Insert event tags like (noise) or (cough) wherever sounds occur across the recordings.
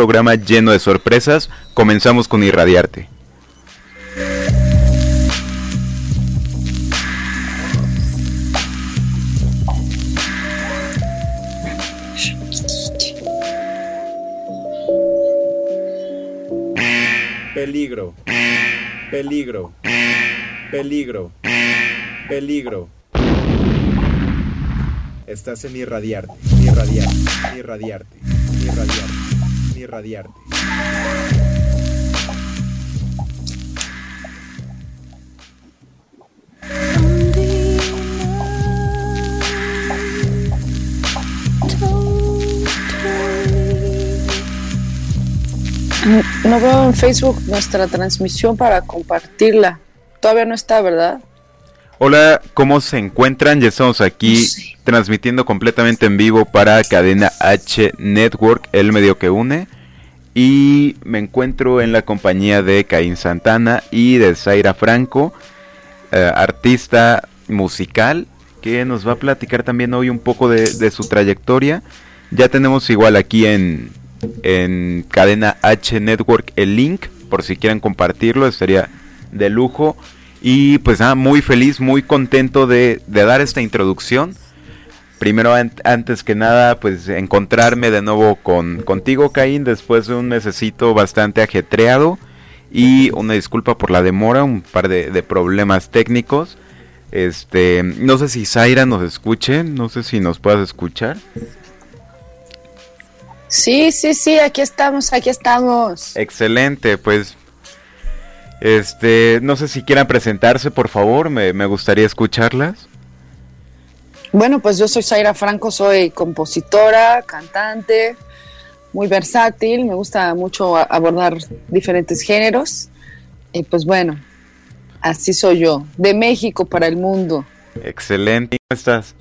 programa lleno de sorpresas. Comenzamos con Irradiarte. Peligro. Peligro. Peligro. Peligro. Estás en irradiarte, irradiarte, irradiarte, irradiarte, irradiarte. No veo en Facebook nuestra transmisión para compartirla. Todavía no está, ¿verdad? Hola, ¿cómo se encuentran? Ya estamos aquí transmitiendo completamente en vivo para Cadena H Network, el medio que une. Y me encuentro en la compañía de Caín Santana y de Zaira Franco, eh, artista musical, que nos va a platicar también hoy un poco de, de su trayectoria. Ya tenemos igual aquí en, en Cadena H Network el link, por si quieren compartirlo, estaría de lujo. Y pues nada, muy feliz, muy contento de, dar esta introducción. Primero, antes que nada, pues encontrarme de nuevo con, contigo, Caín, después de un mesecito bastante ajetreado. Y una disculpa por la demora, un par de, problemas técnicos. Este, no sé si Zaira nos escuche, no sé si nos puedas escuchar. Sí, sí, sí, aquí estamos, aquí estamos. Excelente, pues este, no sé si quieran presentarse, por favor, me, gustaría escucharlas. Bueno, pues yo soy Zaira Franco, soy compositora, cantante, muy versátil, me gusta mucho abordar diferentes géneros. Y pues bueno, así soy yo, de México para el mundo. Excelente, ¿cómo estás?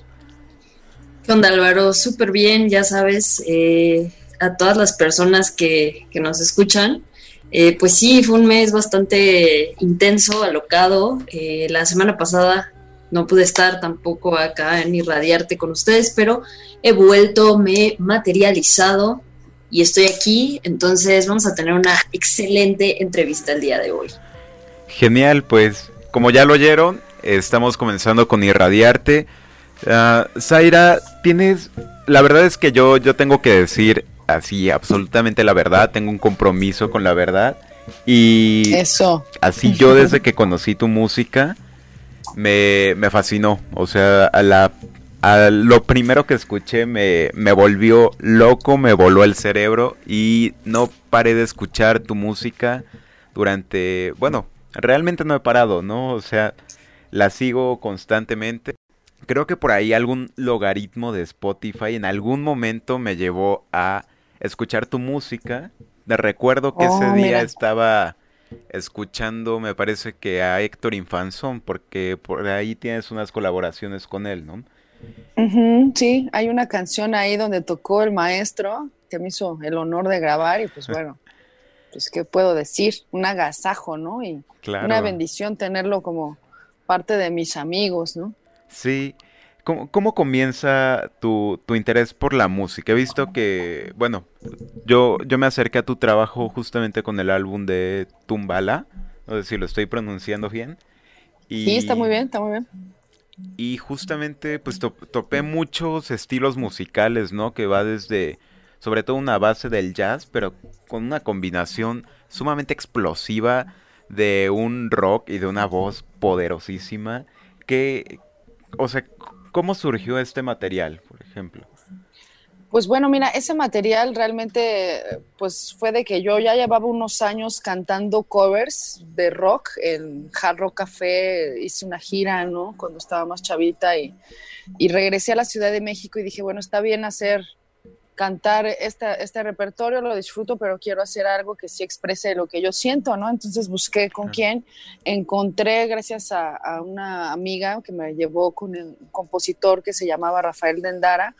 ¿Qué onda Álvaro? Súper bien, ya sabes, eh, a todas las personas que, que nos escuchan, eh, pues sí, fue un mes bastante intenso, alocado. Eh, la semana pasada no pude estar tampoco acá en irradiarte con ustedes, pero he vuelto, me he materializado y estoy aquí. Entonces vamos a tener una excelente entrevista el día de hoy. Genial, pues como ya lo oyeron, estamos comenzando con irradiarte. Uh, Zaira, tienes, la verdad es que yo, yo tengo que decir, así absolutamente la verdad, tengo un compromiso con la verdad. Y eso. Así yo desde que conocí tu música me, me fascinó. O sea, a la, a lo primero que escuché me, me volvió loco, me voló el cerebro y no paré de escuchar tu música durante, bueno, realmente no he parado, ¿no? O sea, la sigo constantemente. Creo que por ahí algún logaritmo de Spotify en algún momento me llevó a escuchar tu música. Me recuerdo que ese oh, día estaba escuchando, me parece que a Héctor Infanzón, porque por ahí tienes unas colaboraciones con él, ¿no? sí, hay una canción ahí donde tocó el maestro que me hizo el honor de grabar y pues (laughs) bueno, pues qué puedo decir, un agasajo, ¿no? Y una bendición tenerlo como parte de mis amigos, ¿no? Sí, ¿Cómo, comienza tu, interés por la música? He visto que, bueno, yo, yo me acerqué a tu trabajo justamente con el álbum de Tumbala, no sé si lo estoy pronunciando bien. Y, sí, está muy bien, está muy bien. Y justamente pues topé muchos estilos musicales, ¿no? Que va desde, sobre todo una base del jazz, pero con una combinación sumamente explosiva de un rock y de una voz poderosísima. Que, o sea, ¿Cómo surgió este material, por ejemplo? Pues bueno, mira, ese material realmente pues fue de que yo ya llevaba unos años cantando covers de rock, en Hard Rock Café hice una gira, ¿no? Cuando estaba más chavita y, y regresé a la Ciudad de México y dije, bueno, está bien hacer cantar este, este repertorio, lo disfruto, pero quiero hacer algo que sí exprese lo que yo siento, ¿no? Entonces busqué con quién, encontré gracias a, una amiga que me llevó con un compositor que se llamaba Rafael Dendara,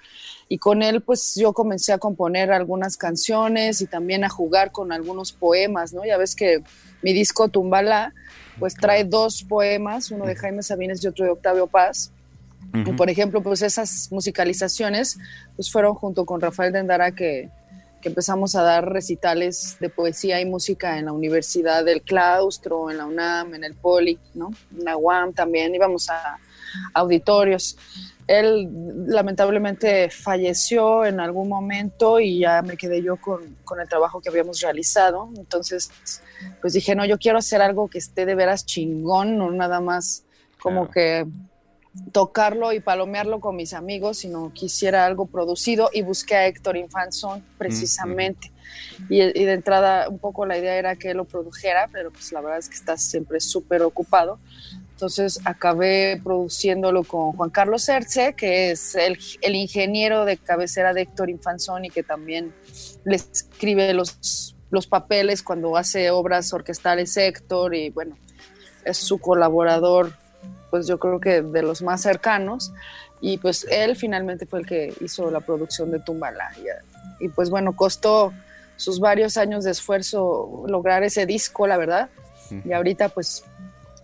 y con él pues yo comencé a componer algunas canciones y también a jugar con algunos poemas, ¿no? Ya ves que mi disco Tumbala pues trae dos poemas, uno de Jaime Sabines y otro de Octavio Paz, por ejemplo, pues esas musicalizaciones pues fueron junto con Rafael Dendara que, que empezamos a dar recitales de poesía y música en la Universidad del Claustro, en la UNAM, en el Poli, ¿no? En la UAM también, íbamos a auditorios. Él lamentablemente falleció en algún momento y ya me quedé yo con, con, el trabajo que habíamos realizado. Entonces, pues dije, no, yo quiero hacer algo que esté de veras chingón, no nada más como que tocarlo y palomearlo con mis amigos, sino quisiera algo producido y busqué a Héctor Infanzón precisamente. y, y, de entrada un poco la idea era que él lo produjera, pero pues la verdad es que está siempre súper ocupado. Entonces acabé produciéndolo con Juan Carlos Herce, que es el, el, ingeniero de cabecera de Héctor Infanzón y que también le escribe los, los papeles cuando hace obras orquestales Héctor y bueno, es su colaborador, pues yo creo que de los más cercanos. Y pues él finalmente fue el que hizo la producción de Tumbala. Y, y pues bueno, costó sus varios años de esfuerzo lograr ese disco, la verdad. Y ahorita pues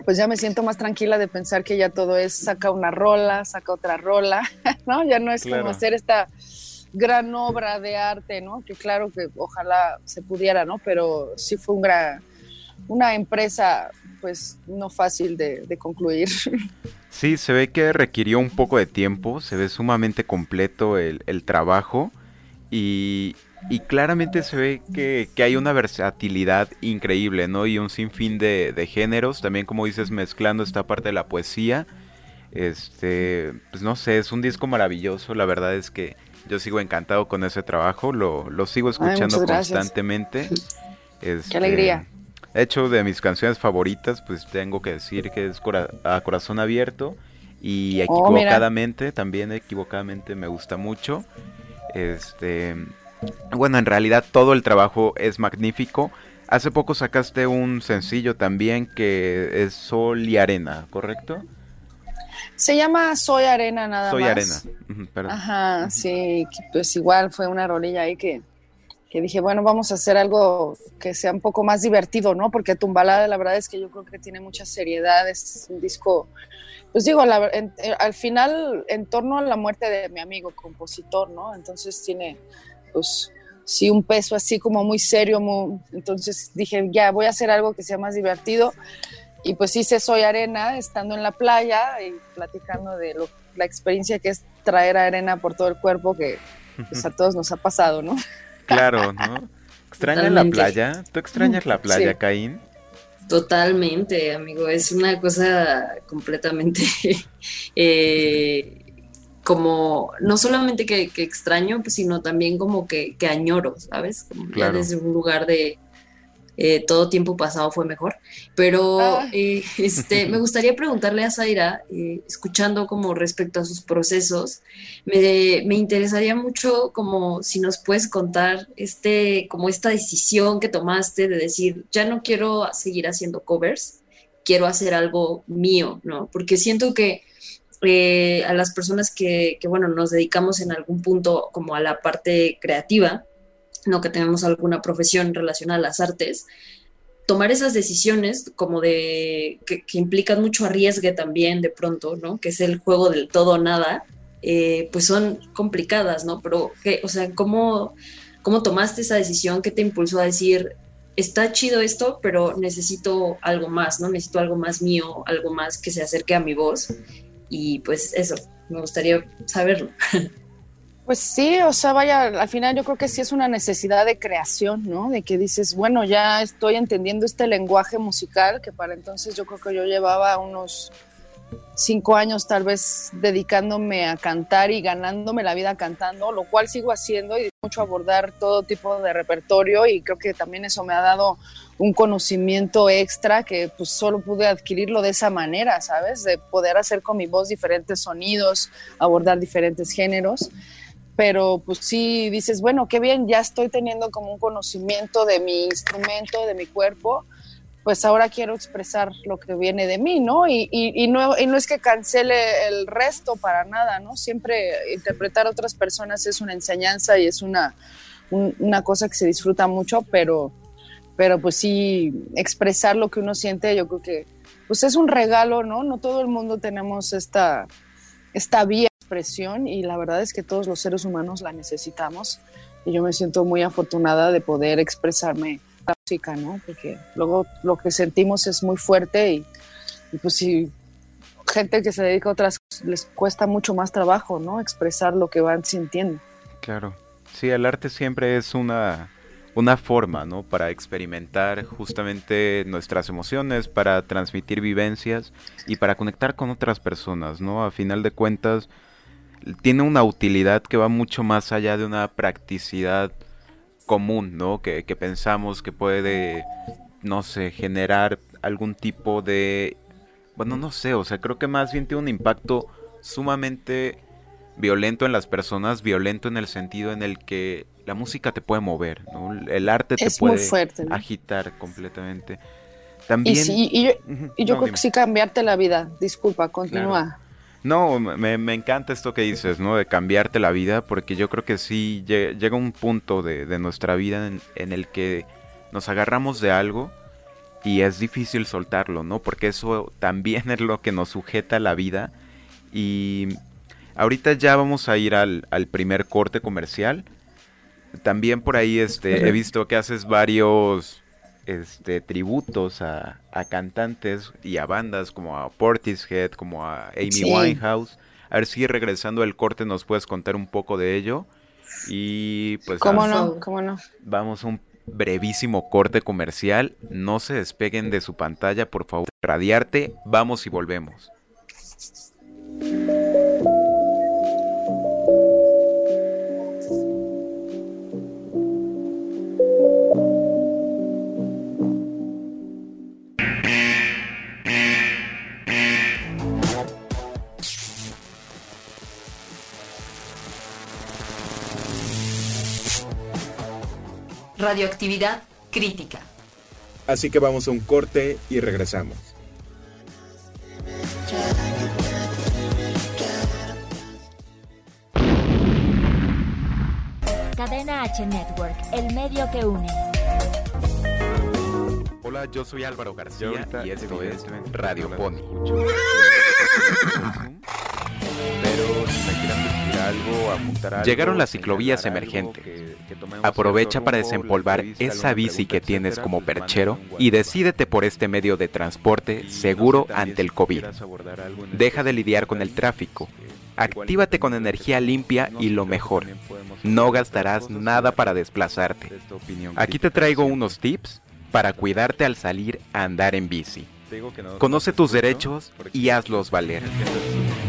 pues ya me siento más tranquila de pensar que ya todo es saca una rola, saca otra rola, (laughs) ¿no? Ya no es claro. como hacer esta gran obra de arte, ¿no? Que claro que ojalá se pudiera, ¿no? Pero sí fue un gran, una empresa pues no fácil de, de concluir. (laughs) Sí, se ve que requirió un poco de tiempo, se ve sumamente completo el, el trabajo y, y claramente se ve que, que, hay una versatilidad increíble, ¿no? Y un sinfín de, de, géneros, también como dices, mezclando esta parte de la poesía. Este, pues no sé, es un disco maravilloso, la verdad es que yo sigo encantado con ese trabajo, lo, lo sigo escuchando Ay, constantemente. (laughs) Este, Qué alegría. De hecho, de mis canciones favoritas, pues tengo que decir que es Cora a Corazón Abierto y equivocadamente, oh, también equivocadamente me gusta mucho. Este, bueno, en realidad todo el trabajo es magnífico. Hace poco sacaste un sencillo también que es Sol y Arena, ¿correcto? Se llama Soy Arena nada Soy más. Arena, uh, perdón. Ajá, sí, pues igual fue una rolilla ahí que, que dije, bueno, vamos a hacer algo que sea un poco más divertido, ¿no? Porque Tumbalada, la verdad es que yo creo que tiene mucha seriedad, es un disco, pues digo, la, en, al final, en torno a la muerte de mi amigo compositor, ¿no? Entonces tiene, pues, sí, un peso así como muy serio, muy, entonces dije, ya, voy a hacer algo que sea más divertido. Y pues hice Soy Arena, estando en la playa y platicando de lo, la experiencia que es traer arena por todo el cuerpo, que pues, a (laughs) todos nos ha pasado, ¿no? Claro, ¿no? ¿Extrañas la playa? ¿Tú extrañas la playa, sí. Caín? Totalmente, amigo. Es una cosa completamente (laughs) eh, como, no solamente que, que extraño, pues, sino también como que, que añoro, ¿sabes? Como claro. ya desde un lugar de, eh, todo tiempo pasado fue mejor. Pero ah. eh, este, me (laughs) gustaría preguntarle a Zaira, eh, escuchando como respecto a sus procesos, me, me, interesaría mucho como si nos puedes contar este, como esta decisión que tomaste de decir, ya no quiero seguir haciendo covers, quiero hacer algo mío, ¿no? Porque siento que eh, a las personas que, que, bueno, nos dedicamos en algún punto como a la parte creativa, no que tenemos alguna profesión relacionada a las artes, tomar esas decisiones como de que, implican mucho arriesgue también de pronto, ¿no? Que es el juego del todo o nada, eh, pues son complicadas, ¿no? Pero, ¿qué, o sea, ¿cómo, ¿cómo tomaste esa decisión? ¿Qué te impulsó a decir, está chido esto, pero necesito algo más, ¿no? Necesito algo más mío, algo más que se acerque a mi voz. Y pues eso, me gustaría saberlo. (laughs) Pues sí, o sea, vaya, al final yo creo que sí es una necesidad de creación, ¿no? De que dices, bueno, ya estoy entendiendo este lenguaje musical, que para entonces yo creo que yo llevaba unos cinco años tal vez dedicándome a cantar y ganándome la vida cantando, lo cual sigo haciendo y mucho abordar todo tipo de repertorio y creo que también eso me ha dado un conocimiento extra que pues solo pude adquirirlo de esa manera, ¿sabes? De poder hacer con mi voz diferentes sonidos, abordar diferentes géneros pero pues sí dices, bueno, qué bien, ya estoy teniendo como un conocimiento de mi instrumento, de mi cuerpo, pues ahora quiero expresar lo que viene de mí, ¿no? Y, y, y, no, y no es que cancele el resto para nada, ¿no? Siempre interpretar a otras personas es una enseñanza y es una, un, una cosa que se disfruta mucho, pero, pero pues sí, expresar lo que uno siente, yo creo que pues es un regalo, ¿no? No todo el mundo tenemos esta, esta vía expresión y la verdad es que todos los seres humanos la necesitamos y yo me siento muy afortunada de poder expresarme la música, ¿no? Porque luego lo que sentimos es muy fuerte y, y pues si gente que se dedica a otras les cuesta mucho más trabajo, ¿no? Expresar lo que van sintiendo. Claro. Sí, el arte siempre es una, una forma, ¿no? Para experimentar justamente nuestras emociones, para transmitir vivencias y para conectar con otras personas, ¿no? A final de cuentas, tiene una utilidad que va mucho más allá de una practicidad común, ¿no? Que, que pensamos que puede, no sé, generar algún tipo de... Bueno, no sé, o sea, creo que más bien tiene un impacto sumamente violento en las personas, violento en el sentido en el que la música te puede mover, ¿no? El arte te Es puede fuerte, ¿no? agitar completamente. También... Y, sí, y yo, y yo no, creo dime. que sí cambiarte la vida. Disculpa, continúa. No, me, me encanta esto que dices, ¿no? De cambiarte la vida, porque yo creo que sí lle- llega un punto de, de nuestra vida en, en el que nos agarramos de algo y es difícil soltarlo, ¿no? Porque eso también (laughs) es lo que nos sujeta a la vida. Y ahorita ya vamos a ir al, al primer corte comercial. También por ahí este, he visto que haces varios este, tributos a, a cantantes y a bandas como a Portishead, como a Amy Sí. Winehouse. A ver si regresando al corte nos puedes contar un poco de ello. Y pues ¿Cómo nada, no? ¿Cómo no? vamos a un brevísimo corte comercial. No se despeguen de su pantalla, por favor. Radiarte, vamos y volvemos. Radioactividad crítica. Así que vamos a un corte y regresamos. Cadena H Network, el medio que une. Hola, yo soy Álvaro García y esto es Radio Pony. Algo, apuntar algo, Llegaron las ciclovías emergentes. que- que tomemos Aprovecha para desempolvar esa bici que tienes como pues, perchero y decídete por este medio de transporte Y no sé seguro ante el COVID. Deja de lidiar con el tráfico. Actívate con energía limpia y lo mejor. No gastarás nada para de desplazarte. Aquí te traigo unos tips para cuidarte al salir a andar en bici. Conoce no tus derechos y hazlos valer. (laughs)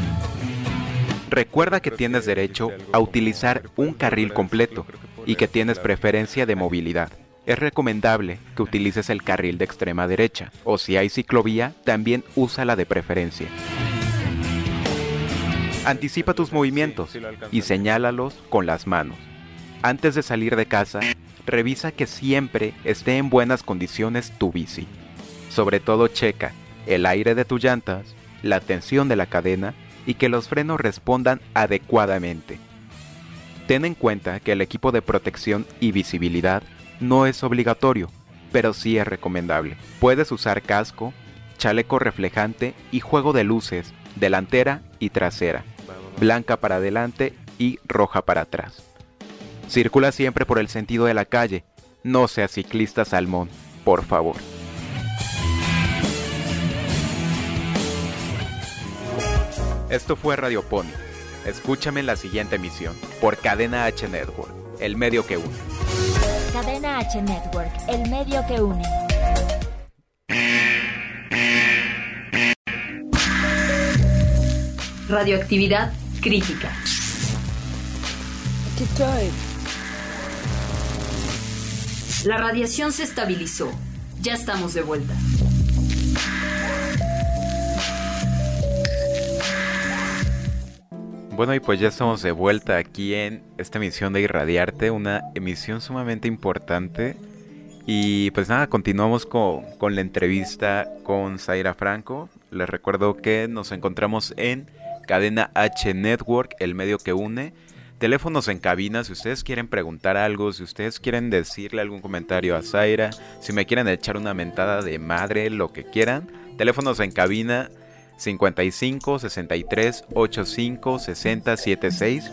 Recuerda que tienes derecho a utilizar un carril completo y que tienes preferencia de movilidad. Es recomendable que utilices el carril de extrema derecha o si hay ciclovía, también úsala de preferencia. Anticipa tus movimientos y señálalos con las manos. Antes de salir de casa, revisa que siempre esté en buenas condiciones tu bici. Sobre todo checa el aire de tus llantas, la tensión de la cadena y que los frenos respondan adecuadamente. Ten en cuenta que el equipo de protección y visibilidad no es obligatorio, pero sí es recomendable. Puedes usar casco, chaleco reflejante y juego de luces, delantera y trasera, blanca para adelante y roja para atrás. Circula siempre por el sentido de la calle, no seas ciclista salmón, por favor. Esto fue Radio Pony. Escúchame en la siguiente emisión por Cadena H Network, el medio que une. Cadena H Network, el medio que une. Radioactividad crítica. Aquí estoy. La radiación se estabilizó. Ya estamos de vuelta. Bueno, y pues ya estamos de vuelta aquí en esta emisión de Irradiarte, una emisión sumamente importante. Y pues nada, continuamos con, con la entrevista con Zaira Franco. Les recuerdo que nos encontramos en Cadena H Network, el medio que une. Teléfonos en cabina, si ustedes quieren preguntar algo, si ustedes quieren decirle algún comentario a Zaira, si me quieren echar una mentada de madre, lo que quieran. Teléfonos en cabina 55 63 85 60 76.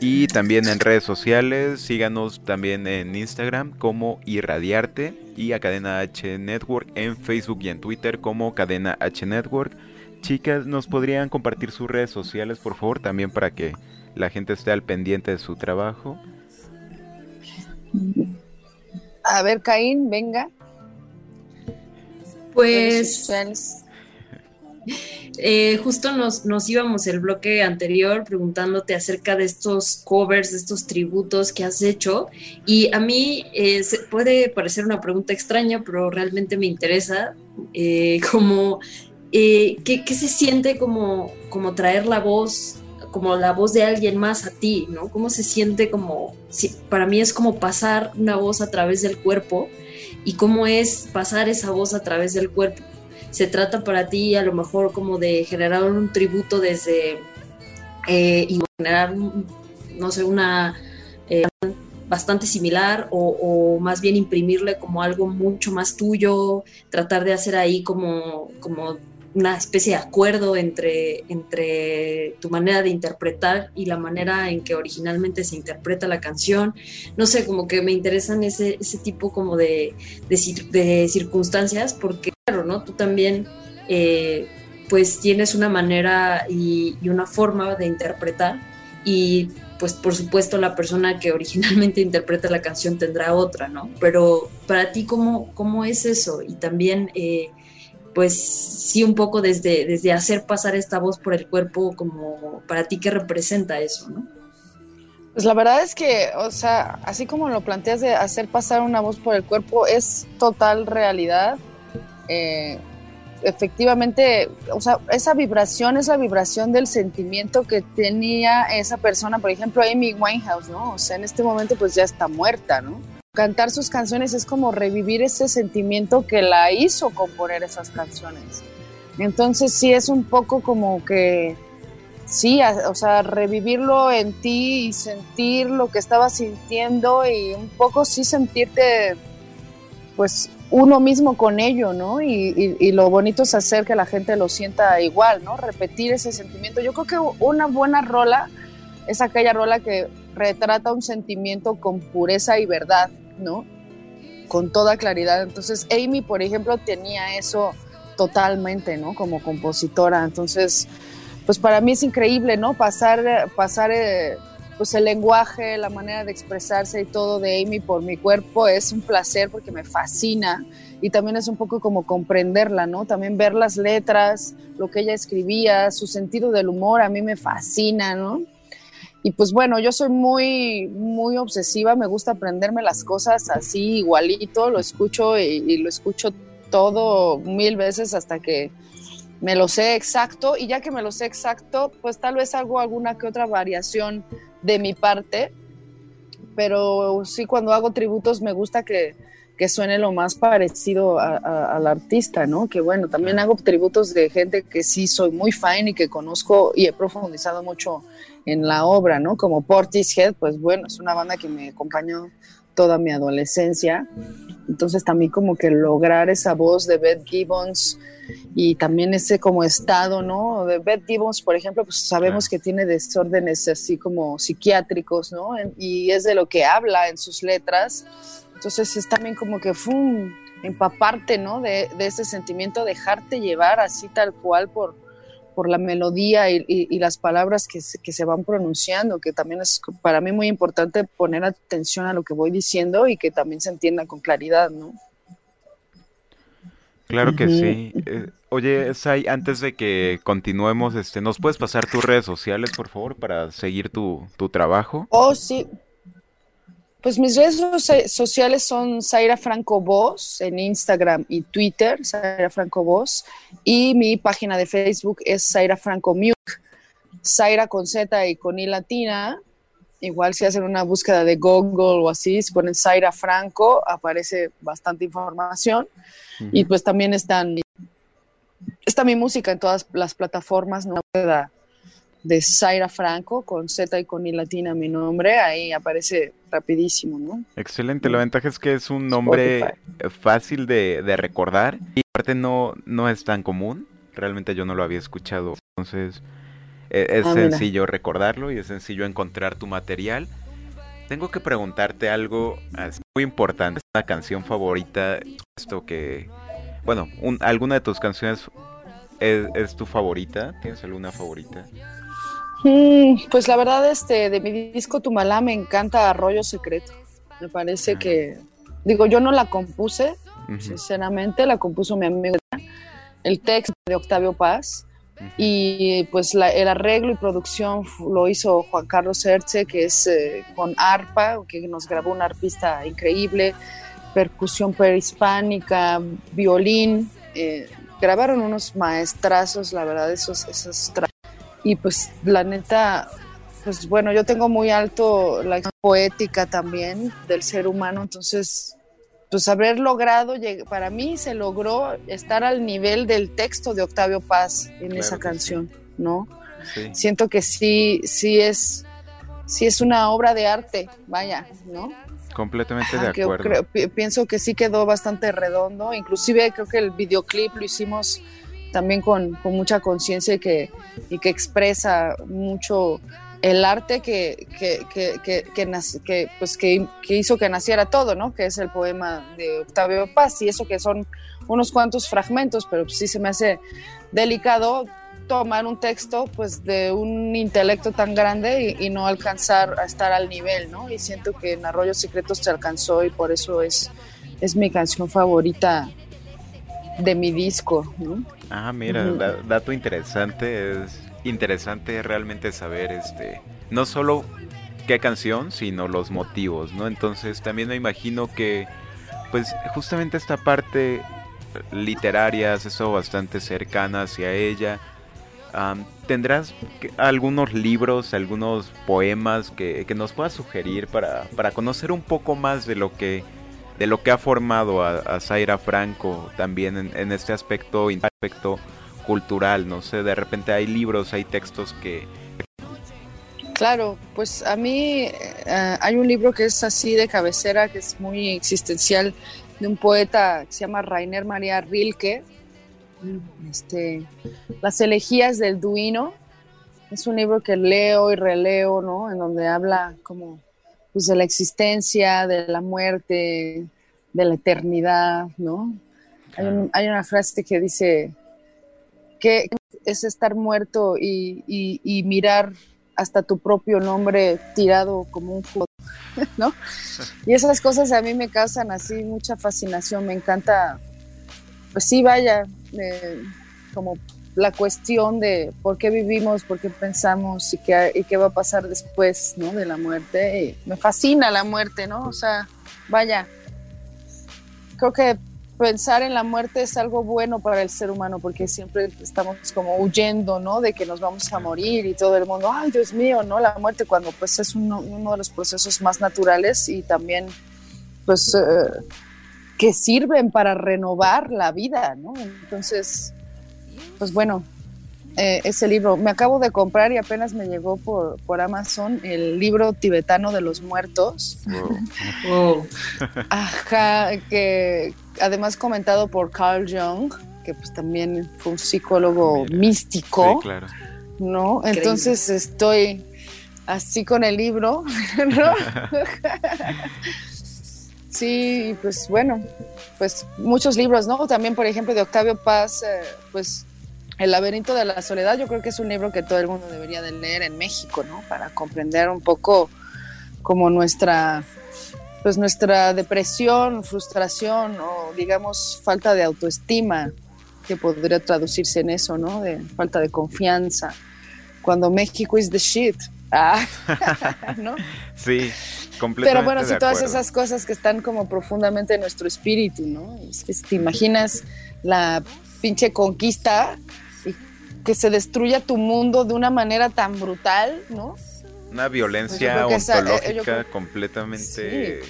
Y también en redes sociales, síganos también en Instagram como Irradiarte y a Cadena H Network en Facebook y en Twitter como Cadena H Network. Chicas, ¿nos podrían compartir sus redes sociales, por favor, también para que la gente esté al pendiente de su trabajo? A ver, Caín, venga. Pues eh, justo nos, nos, íbamos el bloque anterior preguntándote acerca de estos covers, de estos tributos que has hecho. Y a mí eh, puede parecer una pregunta extraña, pero realmente me interesa eh, (laughs) como ¿qué, se siente como, como traer la voz como la voz de alguien más a ti, ¿no? ¿Cómo se siente como, para mí es como pasar una voz a través del cuerpo y cómo es pasar esa voz a través del cuerpo se trata para ti a lo mejor como de generar un tributo desde eh, y generar, no sé, una eh, bastante similar o, más bien imprimirle como algo mucho más tuyo, tratar de hacer ahí como, como una especie de acuerdo entre, entre tu manera de interpretar y la manera en que originalmente se interpreta la canción. No sé, como que me interesan ese, ese tipo como de, de circunstancias porque claro, ¿no? Tú también, eh, pues tienes una manera y, una forma de interpretar y pues por supuesto la persona que originalmente (laughs) interpreta la canción tendrá otra, ¿no? Pero para ti, ¿cómo, cómo es eso? Y también, eh, pues sí, un poco desde, desde hacer pasar esta voz por el cuerpo, como para ti, ¿qué representa eso, ¿no? Pues la verdad es que, o sea, así como lo planteas de hacer pasar una voz por el cuerpo, es total realidad. Eh, efectivamente, esa vibración es la vibración del sentimiento que tenía esa persona, por ejemplo, Amy Winehouse, ¿no? O sea, en este momento pues ya está muerta, ¿no? Cantar sus canciones es como revivir ese sentimiento que la hizo componer esas canciones. Entonces sí es un poco como que, sí, o sea, revivirlo en ti y sentir lo que estabas sintiendo y un poco sí sentirte, pues, uno mismo con ello, ¿no? Y, lo bonito es hacer que la gente lo sienta igual, ¿no? Repetir ese sentimiento. Yo creo que una buena rola es aquella rola que retrata un sentimiento con pureza y verdad, ¿no? Con toda claridad. Entonces, Amy, por ejemplo, tenía eso totalmente, ¿no? Como compositora. Entonces, pues para mí es increíble, ¿no? Pasar, pasar eh, pues el lenguaje, la manera de expresarse y todo de Amy por mi cuerpo es un placer porque me fascina y también es un poco como comprenderla, ¿no? También ver las letras, lo que ella escribía, su sentido del humor a mí me fascina, ¿no? Y pues bueno, yo soy muy, muy obsesiva, me gusta aprenderme las cosas así igualito, lo escucho y, lo escucho todo mil veces hasta que me lo sé exacto y ya que me lo sé exacto, pues tal vez hago alguna que otra variación de mi parte, pero sí cuando hago tributos me gusta que, suene lo más parecido al artista, ¿no? Que bueno, también hago tributos de gente que sí soy muy fan y que conozco y he profundizado mucho en la obra, ¿no? Como Portishead, pues bueno, es una banda que me acompañó toda mi adolescencia. Entonces también como que lograr esa voz de Beth Gibbons, y también ese como estado, ¿no? De Beth Gibbons, por ejemplo, pues sabemos que tiene desórdenes así como psiquiátricos, ¿no? Y es de lo que habla en sus letras. Entonces es también como que fue empaparte, ¿no? De, de, ese sentimiento, dejarte llevar así tal cual por, por la melodía y, y, las palabras que se, que se van pronunciando, que también es para mí muy importante poner atención a lo que voy diciendo y que también se entienda con claridad, ¿no? Claro que sí. Eh, oye, Sai, antes de que continuemos, este, ¿nos puedes pasar tus redes sociales, por favor, para seguir tu, trabajo? Oh, sí. Pues mis redes sociales son Zaira Franco Voz en Instagram y Twitter, Zaira Franco Voz, y mi página de Facebook es Zaira Franco Music, Zaira con Z y con I latina, Igual si hacen una búsqueda de Google o así, si ponen Zaira Franco, aparece bastante información. Y pues también están, está mi música en todas las plataformas, ¿no? De Zaira Franco, con Z y con I latina mi nombre, ahí aparece rapidísimo, ¿no? Excelente, la ventaja es que es un nombre fácil de, de recordar y aparte no, no es tan común, realmente yo no lo había escuchado, entonces e, es, ah, sencillo recordarlo y es sencillo encontrar tu material. Tengo que preguntarte algo muy importante. ¿Una canción favorita? Esto que, bueno, ¿alguna de tus canciones es, tu favorita? ¿Tienes alguna favorita? Mm, pues la verdad, este, de mi disco Tumalá me encanta Arroyo Secreto. Me parece ah. que, digo, yo no la compuse, sinceramente, la compuso mi amigo. El texto de Octavio Paz y pues el arreglo y producción lo hizo Juan Carlos Herce, que es eh, con arpa, que nos grabó un arpista increíble, percusión prehispánica, violín. Eh, grabaron unos maestrazos, la verdad, esos, esos Y pues la neta, pues bueno, yo tengo muy alto la poética también del ser humano, entonces pues haber logrado, para mí se logró estar al nivel del texto de Octavio Paz en esa canción, ¿no? Siento que sí, sí es, sí es una obra de arte, vaya, ¿no? Completamente de acuerdo. pienso que sí quedó bastante redondo, inclusive creo que el videoclip lo hicimos también con, mucha conciencia y que, expresa mucho el arte pues que, hizo que naciera todo, ¿no? Que es el poema de Octavio Paz y eso que son unos cuantos fragmentos, pero sí se me hace delicado tomar un texto pues de un intelecto tan grande y, no alcanzar a estar al nivel, ¿no? Y siento que en Arroyos Secretos se alcanzó y por eso es, es mi canción favorita de mi disco, ¿no? Ah, mira, dato interesante es interesante realmente saber este no solo qué canción, sino los motivos, ¿no? Entonces también me imagino que pues justamente esta parte literaria has estado bastante cercana hacia ella. ¿Tendrás algunos libros, algunos poemas que, nos puedas sugerir para, para, conocer un poco más de lo que, de lo que ha formado a, Zaira Franco también en, este aspecto, aspecto cultural, no sé, de repente hay libros, hay textos que... Claro, pues a mí eh, hay un libro que es así de cabecera, que es muy existencial, de un poeta que se llama Rainer María Rilke, este, Las elegías del Duino. Es un libro que leo y releo, ¿no? En donde habla como pues, de la existencia, de la muerte, de la eternidad, ¿no? Hay, hay, una frase que dice, que es estar muerto y, mirar hasta tu propio nombre tirado como un juego, (laughs) ¿no? Y esas cosas a mí me causan así mucha fascinación, me encanta, pues sí, vaya, eh, como la cuestión de por qué vivimos, por qué pensamos y qué, y qué va a pasar después, ¿no? De la muerte. me fascina la muerte, ¿no? O sea, vaya, creo que pensar en la muerte es algo bueno para el ser humano porque siempre estamos como huyendo, ¿no? De que nos vamos a morir y todo el mundo, ay Dios mío, ¿no? La muerte cuando pues es uno, de los procesos más naturales y también pues eh, que sirven para renovar la vida, ¿no? Entonces, pues bueno, eh, ese libro. Me acabo de comprar y apenas me llegó por, por Amazon el libro tibetano de los muertos. Ajá, que además comentado por Carl Jung, que pues también fue un psicólogo místico. Sí, claro. ¿No? Entonces estoy así con el libro, (laughs) ¿no? sí, pues bueno, pues muchos libros, ¿no? También, por ejemplo, de Octavio Paz, eh, pues el laberinto de la soledad, yo creo que es un libro que todo el mundo debería de leer en México, ¿no? Para comprender un poco como nuestra pues nuestra depresión, frustración o digamos falta de autoestima, que podría traducirse en eso, ¿no? De falta de confianza. Cuando México is the shit. Ah, (laughs) ¿no? Sí, completamente. Pero bueno, sí, todas esas cosas que están como profundamente en nuestro espíritu, ¿no? Es que si te imaginas la pinche conquista que se destruya tu mundo de una manera tan brutal, ¿no? Una violencia pues ontológica completamente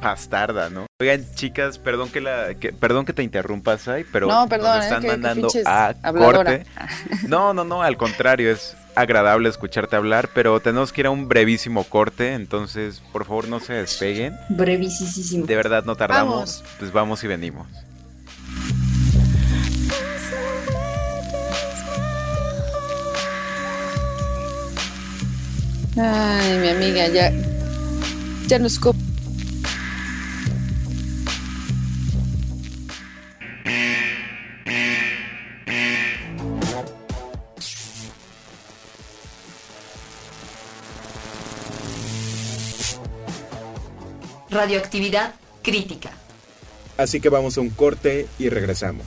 bastarda, ¿no? Oigan, chicas, perdón que la perdón que te interrumpas ahí, pero no, perdón, nos están mandando a corte. (laughs) No, no, no, al contrario, es agradable escucharte hablar, pero tenemos que ir a un brevísimo corte, entonces, por favor, no se despeguen. Brevísimo. De verdad no tardamos, pues vamos y venimos. Ay, mi amiga, ya, ya nos Radioactividad crítica. Así que vamos a un corte y regresamos.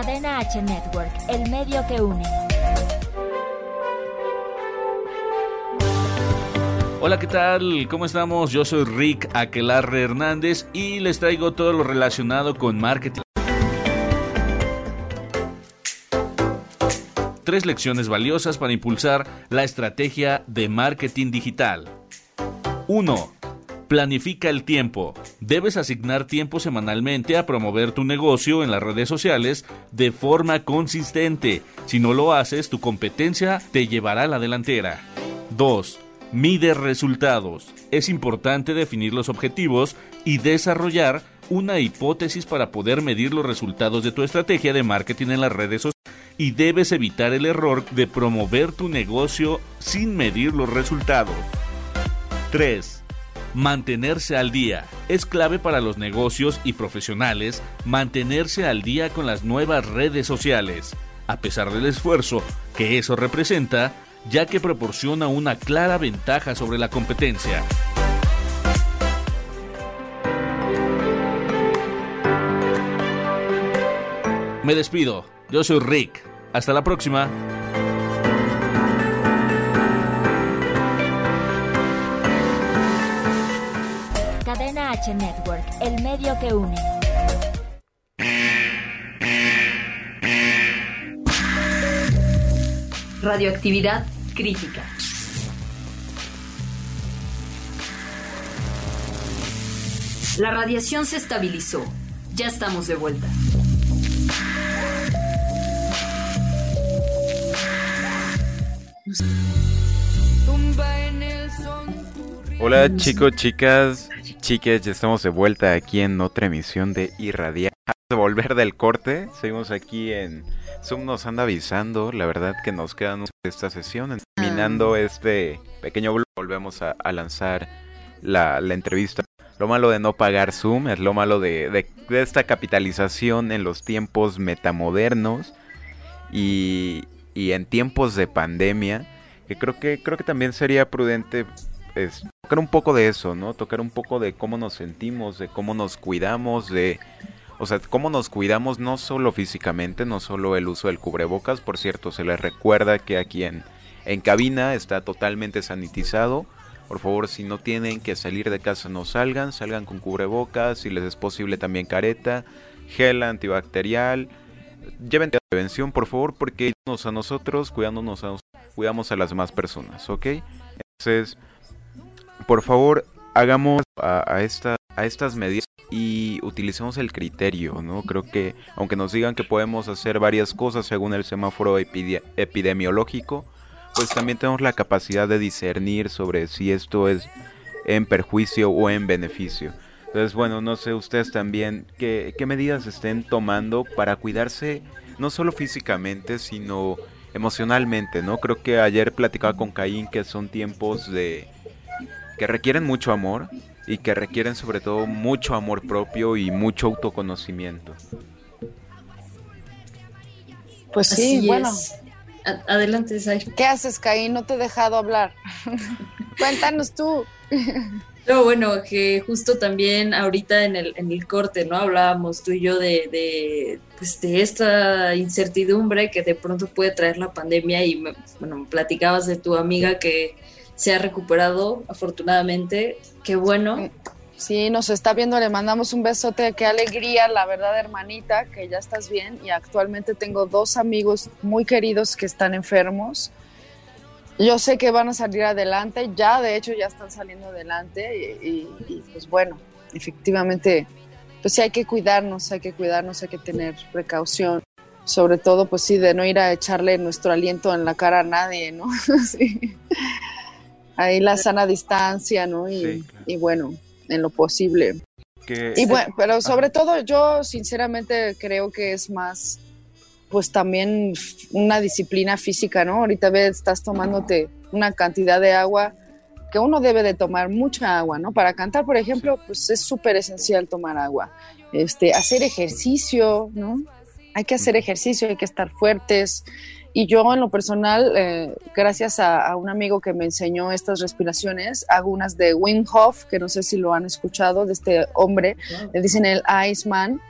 Cadena H Network, el medio que une. Hola, ¿qué tal? ¿Cómo estamos? Yo soy Rick Aquelarre Hernández y les traigo todo lo relacionado con marketing. Tres lecciones valiosas para impulsar la estrategia de marketing digital. 1. Planifica el tiempo. Debes asignar tiempo semanalmente a promover tu negocio en las redes sociales de forma consistente. Si no lo haces, tu competencia te llevará a la delantera. 2. Mide resultados. Es importante definir los objetivos y desarrollar una hipótesis para poder medir los resultados de tu estrategia de marketing en las redes sociales y debes evitar el error de promover tu negocio sin medir los resultados. 3. Mantenerse al día. Es clave para los negocios y profesionales mantenerse al día con las nuevas redes sociales, a pesar del esfuerzo que eso representa, ya que proporciona una clara ventaja sobre la competencia. Me despido, yo soy Rick. Hasta la próxima. Network, el medio que une. Radioactividad crítica. La radiación se estabilizó. Ya estamos de vuelta. Hola chicos, chicas, chiques, ya estamos de vuelta aquí en otra emisión de Irradiar. De volver del corte, seguimos aquí en Zoom nos anda avisando, la verdad que nos quedan esta sesión, terminando ah. este pequeño blog, volvemos a, lanzar la, entrevista. Lo malo de no pagar Zoom es lo malo de, de esta capitalización en los tiempos metamodernos y, y en tiempos de pandemia, que creo que creo que también sería prudente es, tocar un poco de eso, ¿no? Tocar un poco de cómo nos sentimos, de cómo nos cuidamos, de o sea, cómo nos cuidamos no solo físicamente, no solo el uso del cubrebocas, por cierto, se les recuerda que aquí en, en cabina está totalmente sanitizado. Por favor, si no tienen que salir de casa, no salgan, salgan con cubrebocas, si les es posible también careta, gel antibacterial, lleven prevención, por favor, porque a nosotros, cuidándonos a cuidamos a las demás personas, ¿ok? Entonces, por favor, hagamos a, esta, a estas medidas y utilicemos el criterio, ¿no? Creo que, aunque nos digan que podemos hacer varias cosas según el semáforo epidemiológico, pues también tenemos la capacidad de discernir sobre si esto es en perjuicio o en beneficio. Entonces, bueno, no sé ustedes también qué, qué medidas estén tomando para cuidarse no solo físicamente, sino emocionalmente, ¿no? Creo que ayer platicaba con Caín que son tiempos de que requieren mucho amor y que requieren sobre todo mucho amor propio y mucho autoconocimiento. Pues sí, bueno. Adelante, Sai. ¿Qué haces, Caín? No te he dejado hablar. (laughs) Cuéntanos tú. No, bueno, que justo también ahorita en el, en el corte, ¿no? Hablábamos tú y yo de, de, pues de esta incertidumbre que de pronto puede traer la pandemia y, bueno, platicabas de tu amiga que se ha recuperado, afortunadamente. Qué bueno. Sí, nos está viendo, le mandamos un besote, qué alegría, la verdad, hermanita, que ya estás bien. Y actualmente tengo dos amigos muy queridos que están enfermos yo sé que van a salir adelante, ya de hecho ya están saliendo adelante y, pues bueno, efectivamente, pues sí hay que cuidarnos, hay que cuidarnos, hay que tener precaución, sobre todo pues sí, de no ir a echarle nuestro aliento en la cara a nadie, ¿no? (laughs) sí. Ahí la sana distancia, ¿no? Y, y bueno, en lo posible. Y bueno, pero sobre todo yo sinceramente creo que es más, pues también una disciplina física, ¿no? Ahorita ves, estás tomándote una cantidad de agua que uno debe de tomar mucha agua, ¿no? Para cantar, por ejemplo, pues es súper esencial tomar agua. Este, hacer ejercicio, ¿no? Hay que hacer ejercicio, hay que estar fuertes. Y yo en lo personal, eh, gracias a, un amigo que me enseñó estas respiraciones, hago unas de Wim Hof, que no sé si lo han escuchado, de este hombre, le dicen el Iceman.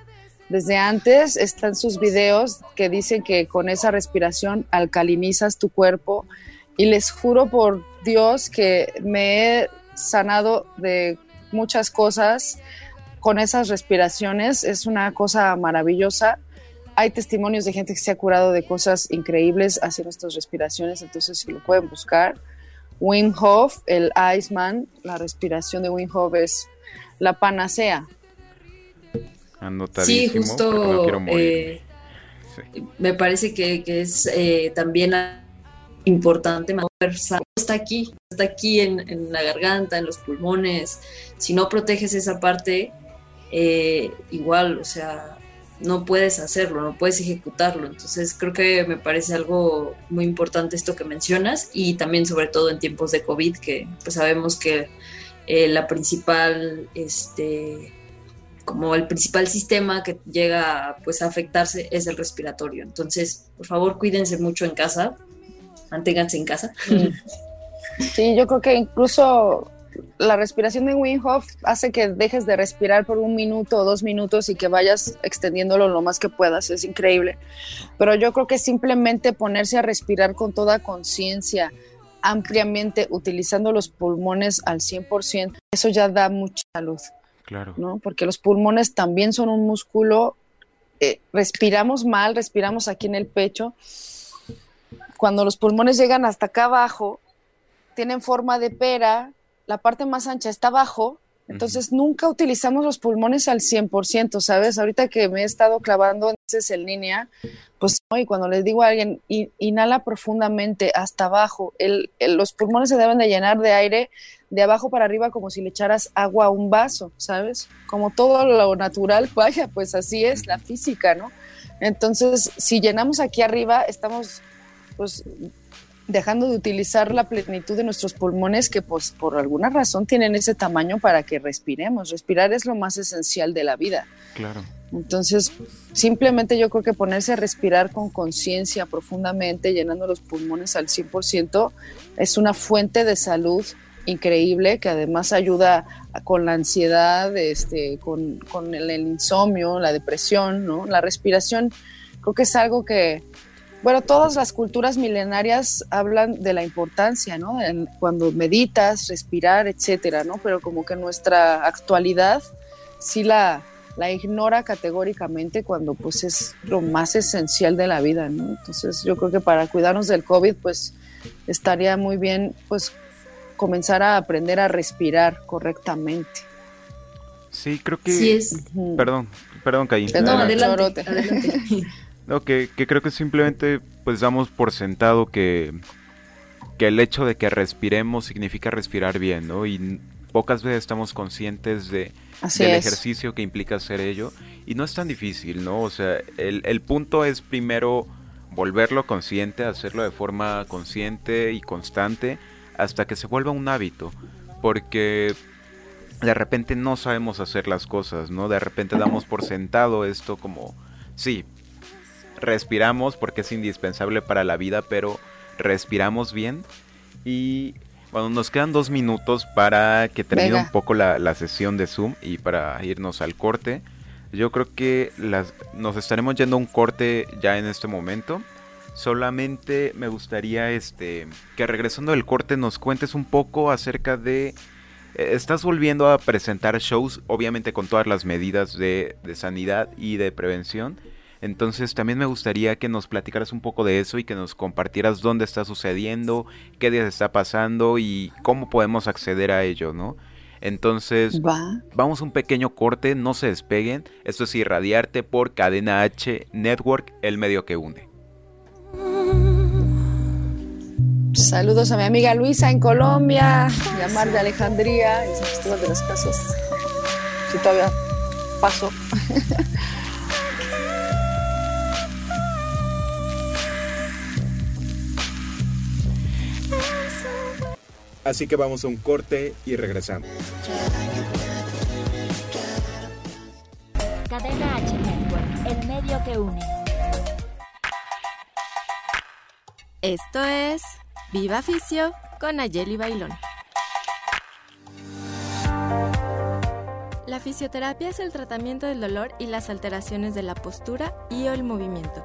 Desde antes están sus videos que dicen que con esa respiración alcalinizas tu cuerpo y les juro por Dios que me he sanado de muchas cosas con esas respiraciones. Es una cosa maravillosa. Hay testimonios de gente que se ha curado de cosas increíbles haciendo estas respiraciones, entonces si lo pueden buscar. Wim Hof, el Iceman, la respiración de Wim Hof es la panacea. Sí, justo. Eh, me parece que, es eh, también importante está aquí, está aquí en, la garganta, en los pulmones. Si no proteges esa parte, eh, igual, o sea, no puedes hacerlo, no puedes ejecutarlo. Entonces creo que me parece algo muy importante esto que mencionas y también sobre todo en tiempos de COVID, que pues sabemos que eh, la principal, este, como el principal sistema que llega pues a afectarse es el respiratorio. Entonces, por favor, cuídense mucho en casa, manténganse en casa. Sí, yo creo que incluso la respiración de Wim Hof hace que dejes de respirar por un minuto o dos minutos y que vayas extendiéndolo lo más que puedas, es increíble. Pero yo creo que simplemente ponerse a respirar con toda conciencia, ampliamente, utilizando los pulmones al 100%, eso ya da mucha salud. Claro. ¿no? Porque los pulmones también son un músculo, eh, respiramos mal, respiramos aquí en el pecho. Cuando los pulmones llegan hasta acá abajo, tienen forma de pera, la parte más ancha está abajo, entonces nunca utilizamos los pulmones al 100%, ¿sabes? Ahorita que me he estado clavando entonces en línea, pues y cuando les digo a alguien, inhala profundamente hasta abajo, los pulmones se deben de llenar de aire de abajo para arriba como si le echaras agua a un vaso, ¿sabes? Como todo lo natural, (laughs) vaya, pues así es la física, ¿no? Entonces, si llenamos aquí arriba, estamos pues dejando de utilizar la plenitud de nuestros pulmones que pues por alguna razón tienen ese tamaño para que respiremos. Respirar es lo más esencial de la vida. Claro. Entonces, simplemente yo creo que ponerse a respirar con conciencia profundamente, llenando los pulmones al 100%, es una fuente de salud increíble que además ayuda con la ansiedad, este, con, con el, el, insomnio, la depresión, ¿no? La respiración creo que es algo que, bueno, todas las culturas milenarias hablan de la importancia, ¿no? cuando meditas, respirar, etcétera, ¿no? Pero como que nuestra actualidad sí la, la ignora categóricamente cuando pues es lo más esencial de la vida, ¿no? Entonces yo creo que para cuidarnos del COVID pues estaría muy bien pues comenzar a aprender a respirar correctamente. Sí, creo que... Sí es... Perdón, perdón, Caín. No, adelante. (laughs) No, que, creo que simplemente pues damos por sentado que, que el hecho de que respiremos significa respirar bien, ¿no? Y pocas veces estamos conscientes de, del ejercicio que implica hacer ello. Y no es tan difícil, ¿no? O sea, el, el punto es primero volverlo consciente, hacerlo de forma consciente y constante hasta que se vuelva un hábito. Porque de repente no sabemos hacer las cosas, ¿no? De repente damos por sentado esto como, sí, respiramos porque es indispensable para la vida, pero respiramos bien. Y bueno, nos quedan dos minutos para que termine un poco la, sesión de Zoom y para irnos al corte. Yo creo que las, nos estaremos yendo a un corte ya en este momento. Solamente me gustaría este que regresando del corte nos cuentes un poco acerca de eh, estás volviendo a presentar shows, obviamente con todas las medidas de, de sanidad y de prevención. Entonces también me gustaría que nos platicaras un poco de eso y que nos compartieras dónde está sucediendo, qué días está pasando y cómo podemos acceder a ello, ¿no? Entonces, vamos a un pequeño corte, no se despeguen. Esto es Irradiarte por Cadena H Network, el medio que une. Saludos a mi amiga Luisa en Colombia, llamar de Alejandría, y San de las Casas. Si todavía pasó. (laughs) Así que vamos a un corte y regresamos. Cadena H Network, el medio que une. Esto es Viva Ficio con Ayeli Bailón. La fisioterapia es el tratamiento del dolor y las alteraciones de la postura y o el movimiento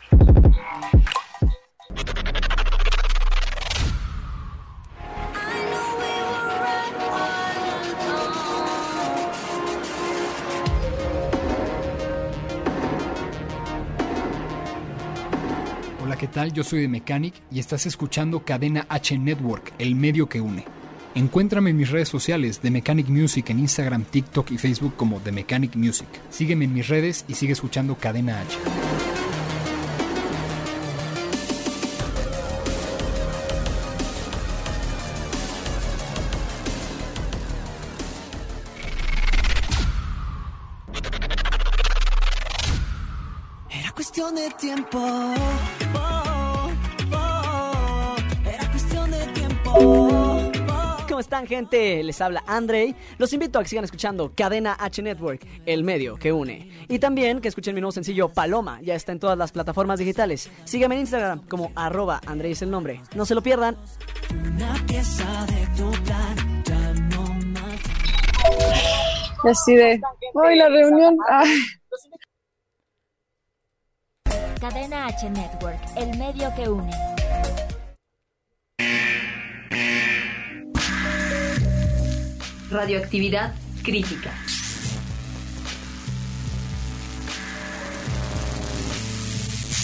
¿Qué tal? Yo soy de Mechanic y estás escuchando Cadena H Network, el medio que une. Encuéntrame en mis redes sociales de Mechanic Music en Instagram, TikTok y Facebook como The Mechanic Music. Sígueme en mis redes y sigue escuchando Cadena H. Era cuestión de tiempo. Están, gente? Les habla Andrei. Los invito a que sigan escuchando Cadena H Network, el medio que une. Y también que escuchen mi nuevo sencillo Paloma. Ya está en todas las plataformas digitales. Sígueme en Instagram como arroba Andrei es el nombre. No se lo pierdan. Una pieza de tu plan, ya no Así de. Hoy la reunión. Cadena H Network, el medio que une. Radioactividad crítica.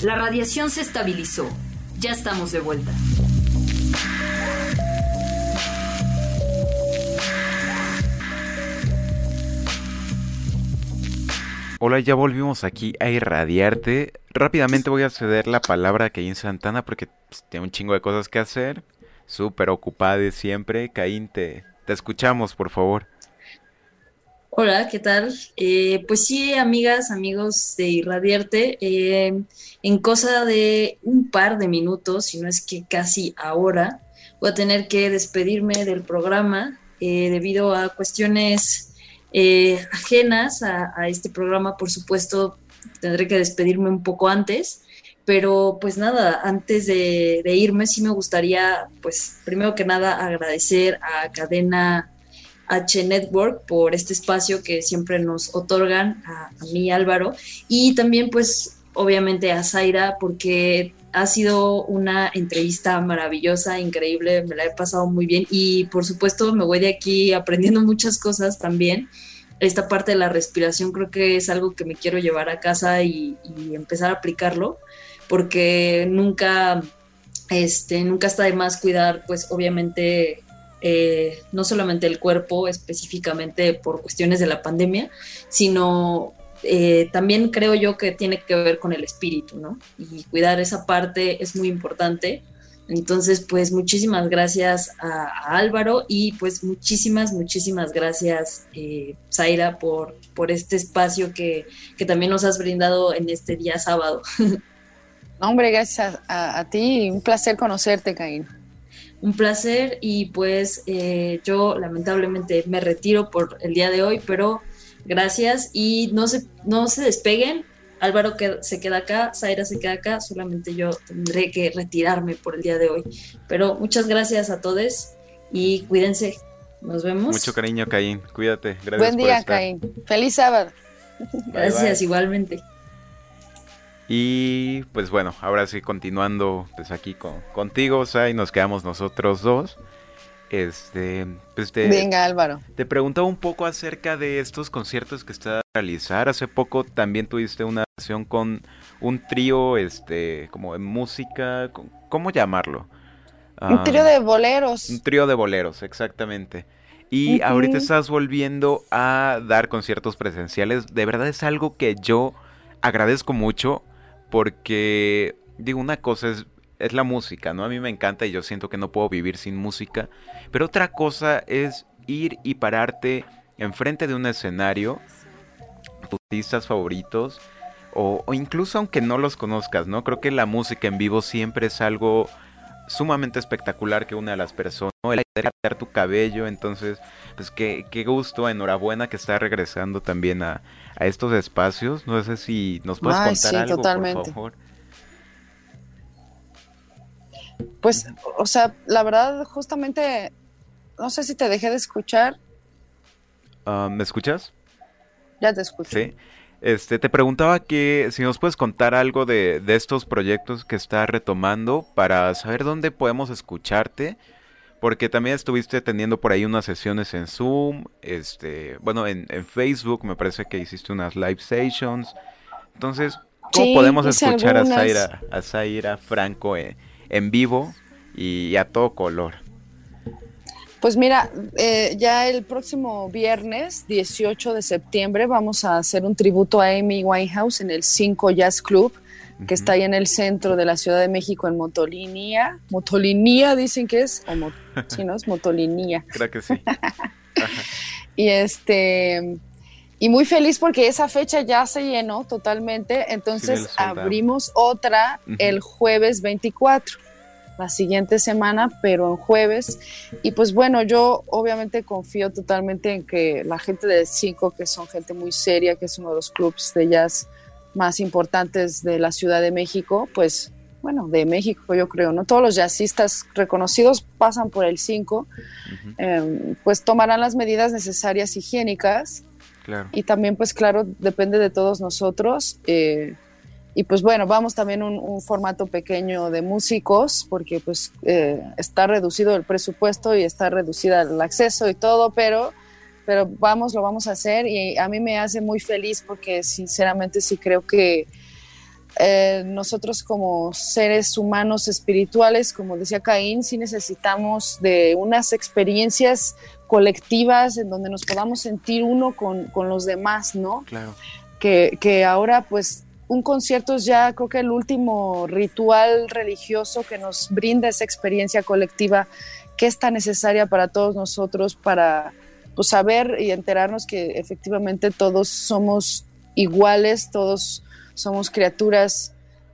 La radiación se estabilizó. Ya estamos de vuelta. Hola, ya volvimos aquí a irradiarte. Rápidamente voy a ceder la palabra a Caín Santana porque pues, tiene un chingo de cosas que hacer. Súper ocupada siempre. Caín, te, te escuchamos, por favor. Hola, ¿qué tal? Eh, pues sí, amigas, amigos de Irradiarte, eh, en cosa de un par de minutos, si no es que casi ahora, voy a tener que despedirme del programa eh, debido a cuestiones ajenas a, este programa. Por supuesto, tendré que despedirme un poco antes, pero pues nada, antes de, irme sí me gustaría, pues primero que nada agradecer a Cadena H Network por este espacio que siempre nos otorgan a, a mí Álvaro y también pues obviamente a Zaira porque ha sido una entrevista maravillosa, increíble, me la he pasado muy bien y por supuesto me voy de aquí aprendiendo muchas cosas también. Esta parte de la respiración creo que es algo que me quiero llevar a casa y, y empezar a aplicarlo porque nunca, este, nunca está de más cuidar, pues obviamente, eh, no solamente el cuerpo específicamente por cuestiones de la pandemia, sino eh, también creo yo que tiene que ver con el espíritu, ¿no? Y cuidar esa parte es muy importante. Entonces, pues muchísimas gracias a, Álvaro y pues muchísimas, muchísimas gracias, eh, Zaira, por, por este espacio que, que también nos has brindado en este día sábado. (laughs) hombre, gracias a, ti. Un placer conocerte, Caín. Un placer y pues eh, yo lamentablemente me retiro por el día de hoy, pero gracias y no se, no se despeguen Álvaro que se queda acá, Zaira se queda acá, solamente yo tendré que retirarme por el día de hoy. Pero muchas gracias a todos y cuídense. Nos vemos. Mucho cariño, Caín. Cuídate. Gracias Buen día, Caín. Feliz sábado. Gracias, igualmente. Y pues bueno, ahora sí, continuando pues aquí con, contigo, Sai, nos quedamos nosotros dos. Este, pues te, Venga, Álvaro. Te preguntaba un poco acerca de estos conciertos que está a realizar. Hace poco también tuviste una sesión con un trío, este, como de música, ¿cómo llamarlo? un trío de boleros. Un trío de boleros, exactamente. Y ahorita estás volviendo a dar conciertos presenciales. De verdad es algo que yo agradezco mucho porque, digo, una cosa es, es la música, ¿no? A mí me encanta y yo siento que no puedo vivir sin música. Pero otra cosa es ir y pararte enfrente de un escenario, tus artistas favoritos, o, o, incluso aunque no los conozcas, ¿no? Creo que la música en vivo siempre es algo sumamente espectacular que une a las personas, ¿no? El de tu cabello, entonces, pues qué, qué gusto, enhorabuena que está regresando también a, a estos espacios. No sé si nos puedes contar algo, totalmente. por favor. Pues, o sea, la verdad, justamente, no sé si te dejé de escuchar. Ah, ¿Me escuchas? Ya te escucho. Sí. Este, te preguntaba que si nos puedes contar algo de, de estos proyectos que estás retomando para saber dónde podemos escucharte porque también estuviste teniendo por ahí unas sesiones en Zoom, este, bueno, en, Facebook me parece que hiciste unas live sessions. Entonces, ¿cómo podemos escuchar a Zaira, a Zaira Franco en, vivo y a todo color? Pues mira, eh, ya el próximo viernes 18 de septiembre vamos a hacer un tributo a Amy Winehouse en el 5 Jazz Club que está ahí en el centro de la Ciudad de México, en Motolinía. Motolinía dicen que es, o (laughs) sí, ¿no? Es Motolinía. Creo que sí. (laughs) y este... Y muy feliz porque esa fecha ya se llenó totalmente, entonces abrimos otra el jueves 24 la siguiente semana, pero en jueves. Y pues bueno, yo obviamente confío totalmente en que la gente de Cinco, que son gente muy seria, que es uno de los clubs de jazz más importantes de la Ciudad de México, pues bueno, de México yo creo, ¿no? Todos los jazzistas reconocidos pasan por el 5, em, pues tomarán las medidas necesarias higiénicas. Claro. Y también, pues claro, depende de todos nosotros. Eh, y pues bueno, vamos también un, un formato pequeño de músicos, porque pues eh, está reducido el presupuesto y está reducida el acceso y todo, pero pero vamos, lo vamos a hacer y a mí me hace muy feliz porque sinceramente sí creo que eh, nosotros como seres humanos espirituales, como decía Caín, sí necesitamos de unas experiencias colectivas en donde nos podamos sentir uno con, con los demás, ¿no? Claro. Que, que ahora pues un concierto es ya creo que el último ritual religioso que nos brinda esa experiencia colectiva que es tan necesaria para todos nosotros para pues saber y enterarnos que efectivamente todos somos iguales, todos somos criaturas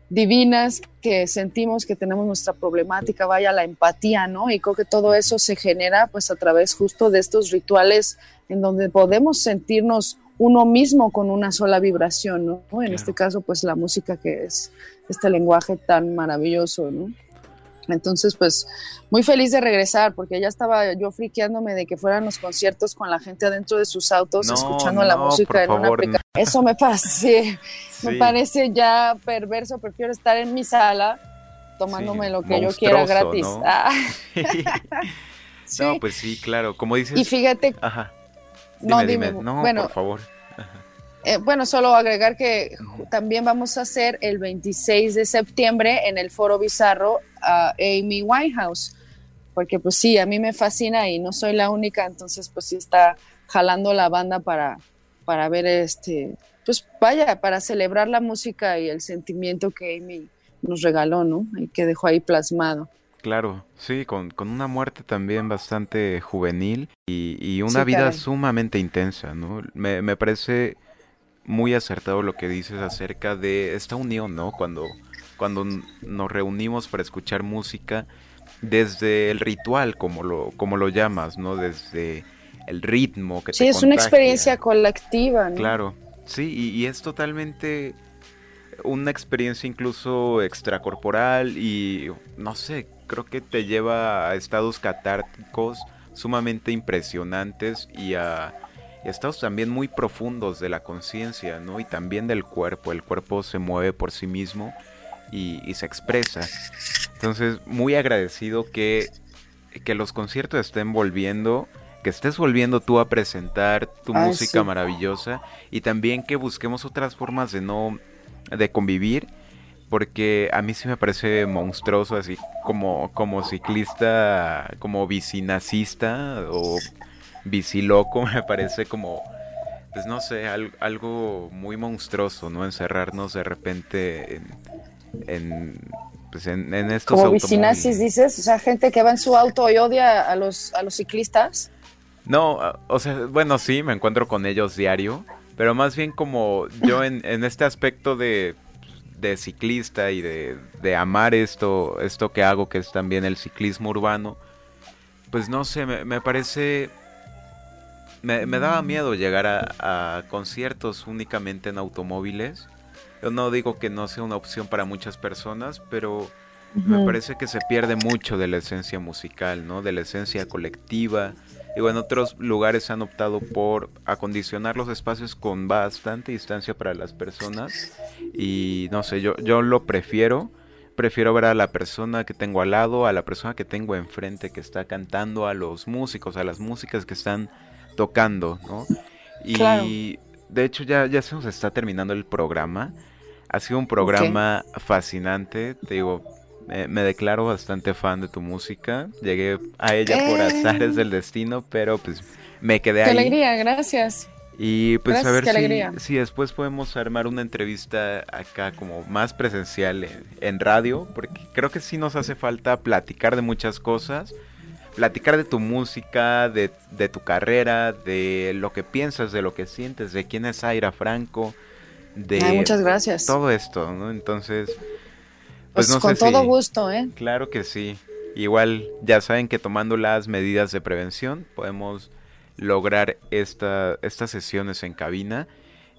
divinas que sentimos que tenemos nuestra problemática, vaya la empatía, ¿no? Y creo que todo eso se genera pues a través justo de estos rituales en donde podemos sentirnos uno mismo con una sola vibración, ¿no? En este caso pues la música que es este lenguaje tan maravilloso, ¿no? Entonces, pues muy feliz de regresar porque ya estaba yo friqueándome de que fueran los conciertos con la gente adentro de sus autos escuchando la música en una aplicación. Eso me parece, (laughs) me parece ya perverso. Prefiero estar en mi sala tomándome lo que yo quiera gratis. ¿no? Ah. (laughs) (laughs) no, pues sí, claro. Como dices. Y fíjate. Ajá. No, dime. No, bueno, por favor. Eh, bueno, solo agregar que también vamos a hacer el 26 de septiembre en el Foro Bizarro a Amy Winehouse, porque pues sí, a mí me fascina y no soy la única, entonces pues sí está jalando la banda para, para ver este, pues vaya, para celebrar la música y el sentimiento que Amy nos regaló, ¿no? Y que dejó ahí plasmado. Claro, sí, con, con una muerte también bastante juvenil y, y una vida sumamente intensa, ¿no? Me, me parece muy acertado lo que dices acerca de esta unión, ¿no? Cuando, cuando nos reunimos para escuchar música desde el ritual, como lo, como lo llamas, ¿no? Desde el ritmo que sí, es una experiencia colectiva, ¿no? Claro, sí, y, es totalmente una experiencia incluso extracorporal y no sé, creo que te lleva a estados catárticos sumamente impresionantes y a, estados también muy profundos de la conciencia, ¿no? Y también del cuerpo. El cuerpo se mueve por sí mismo y, y se expresa. Entonces, muy agradecido que, que los conciertos estén volviendo que estés volviendo tú a presentar tu música maravillosa y también que busquemos otras formas de no de convivir porque a mí sí me parece monstruoso así como como ciclista como bicinacista o biciloco (laughs) me parece como pues no sé algo muy monstruoso no encerrarnos de repente en, en pues en, estos como bicinazis dices o sea gente que va en su auto y odia a los a los ciclistas. No, o sea, bueno, sí, me encuentro con ellos diario, pero más bien como yo en, este aspecto de, ciclista y de, amar esto, esto que hago, que es también el ciclismo urbano, pues no sé, me, parece... Me, daba miedo llegar a, conciertos únicamente en automóviles. Yo no digo que no sea una opción para muchas personas, pero me parece que se pierde mucho de la esencia musical, ¿no? De la esencia colectiva, Digo, en otros lugares han optado por acondicionar los espacios con bastante distancia para las personas. Y no sé, yo, yo lo prefiero. Prefiero ver a la persona que tengo al lado, a la persona que tengo enfrente que está cantando, a los músicos, a las músicas que están tocando, ¿no? Y de hecho ya, ya se nos está terminando el programa. Ha sido un programa fascinante. Te digo, me, declaro bastante fan de tu música. Llegué a ella por eh. azares del destino, pero pues me quedé ahí. Qué alegría, gracias. Y pues a ver si, si, después podemos armar una entrevista acá como más presencial en, radio, porque creo que sí nos hace falta platicar de muchas cosas, platicar de tu música, de, de tu carrera, de lo que piensas, de lo que sientes, de quién es Aira Franco, de muchas gracias. todo esto, ¿no? Entonces, pues, pues con todo gusto, ¿eh? Claro que sí. Igual ya saben que tomando las medidas de prevención podemos lograr esta, estas sesiones en cabina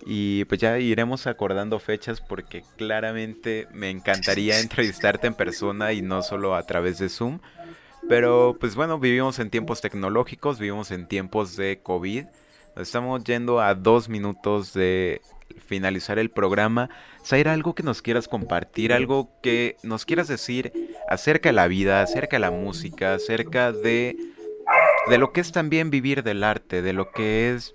y pues ya iremos acordando fechas porque claramente me encantaría (laughs) entrevistarte en persona y no solo a través de Zoom. Pero pues bueno, vivimos en tiempos tecnológicos, vivimos en tiempos de COVID. estamos yendo a dos minutos de finalizar el programa, Zaira, algo que nos quieras compartir, algo que nos quieras decir acerca de la vida, acerca de la música, acerca de, de lo que es también vivir del arte, de lo que es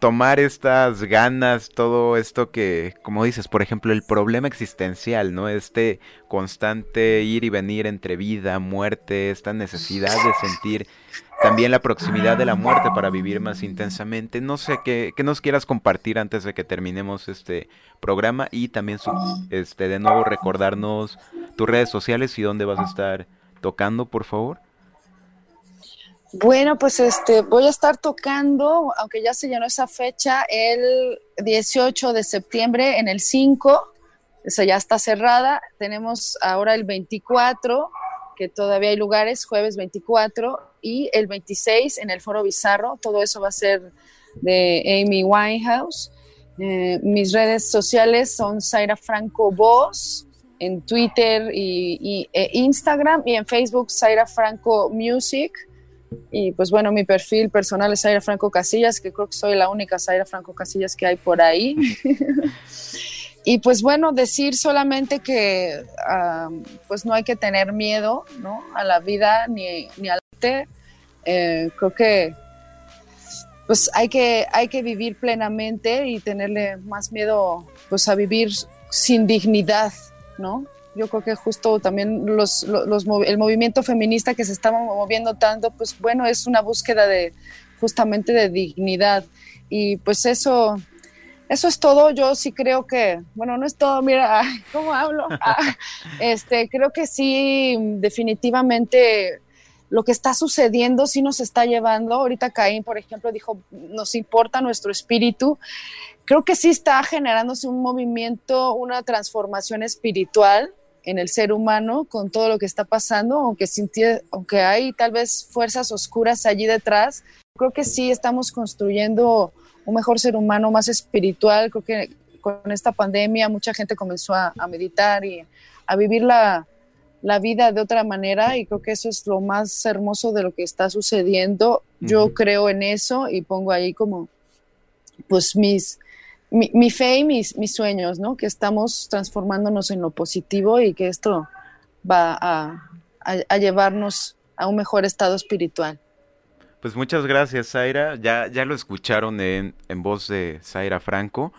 tomar estas ganas, todo esto que, como dices, por ejemplo, el problema existencial, ¿no? Este constante ir y venir entre vida, muerte, esta necesidad de sentir también la proximidad de la muerte para vivir más intensamente. No sé qué, nos quieras compartir antes de que terminemos este programa y también este de nuevo recordarnos tus redes sociales y dónde vas a estar tocando, por favor. Bueno, pues este voy a estar tocando, aunque ya se llenó esa fecha, el 18 de septiembre en el 5, esa ya está cerrada. Tenemos ahora el 24 que todavía hay lugares, jueves 24 y el 26 en el Foro Bizarro. Todo eso va a ser de Amy Winehouse. Eh, mis redes sociales son Zaira Franco Voz en Twitter y, e Instagram y en Facebook Zaira Franco Music. Y pues bueno, mi perfil personal es Zaira Franco Casillas, que creo que soy la única Zaira Franco Casillas que hay por ahí. (laughs) Y pues bueno, decir solamente que pues no hay que tener miedo ¿no? a la vida ni, ni al arte. Eh, creo que pues hay que, hay que vivir plenamente y tenerle más miedo pues a vivir sin dignidad, ¿no? Yo creo que justo también los, los, el movimiento feminista que se está moviendo tanto, pues bueno, es una búsqueda de justamente de dignidad. Y pues eso, eso es todo. Yo sí creo que, bueno, no es todo, mira, (laughs) ¿cómo hablo? (laughs) Ah, este, creo que sí, definitivamente lo que está sucediendo sí nos está llevando. Ahorita Caín, por ejemplo, dijo, nos importa nuestro espíritu. Creo que sí está generándose un movimiento, una transformación espiritual en el ser humano con todo lo que está pasando, aunque, aunque hay tal vez fuerzas oscuras allí detrás. Creo que sí estamos construyendo un mejor ser humano, más espiritual. Creo que con esta pandemia mucha gente comenzó a, meditar y a vivir la, la, vida de otra manera y creo que eso es lo más hermoso de lo que está sucediendo. Yo creo en eso y pongo ahí como pues mis, mi, fe y mis, mis sueños, ¿no? Que estamos transformándonos en lo positivo y que esto va a, llevarnos a un mejor estado espiritual. Pues muchas gracias, Zaira. Ya, ya lo escucharon en, en voz de Zaira Franco.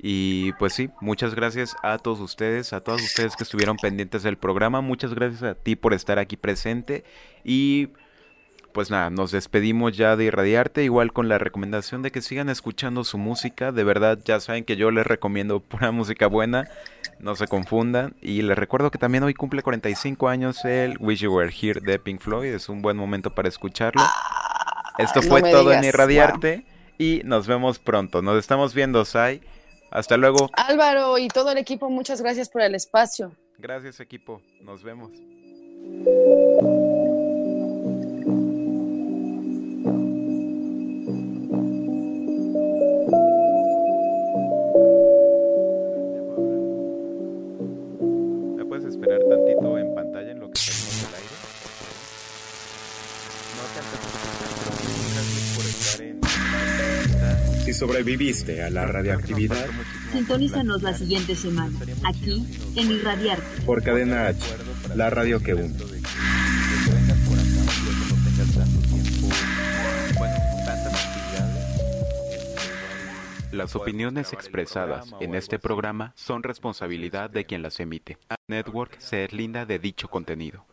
Y pues sí, muchas gracias a todos ustedes, a todos ustedes que estuvieron pendientes del programa. Muchas gracias a ti por estar aquí presente. Y pues nada, nos despedimos ya de Irradiarte, igual con la recomendación de que sigan escuchando su música. De verdad, ya saben que yo les recomiendo pura música buena, no se confundan. Y les recuerdo que también hoy cumple 45 años el Wish You Were Here de Pink Floyd, es un buen momento para escucharlo. Esto fue todo en Irradiarte y nos vemos pronto. Nos estamos viendo, Sai. Hasta luego. Álvaro y todo el equipo, muchas gracias por el espacio. Gracias, equipo. Nos vemos. Si sobreviviste a la radioactividad, sintonízanos la siguiente semana, aquí en Irradiarte. Por Cadena H, la radio que une. Las opiniones expresadas en este programa son responsabilidad de quien las emite. Network se linda de dicho contenido.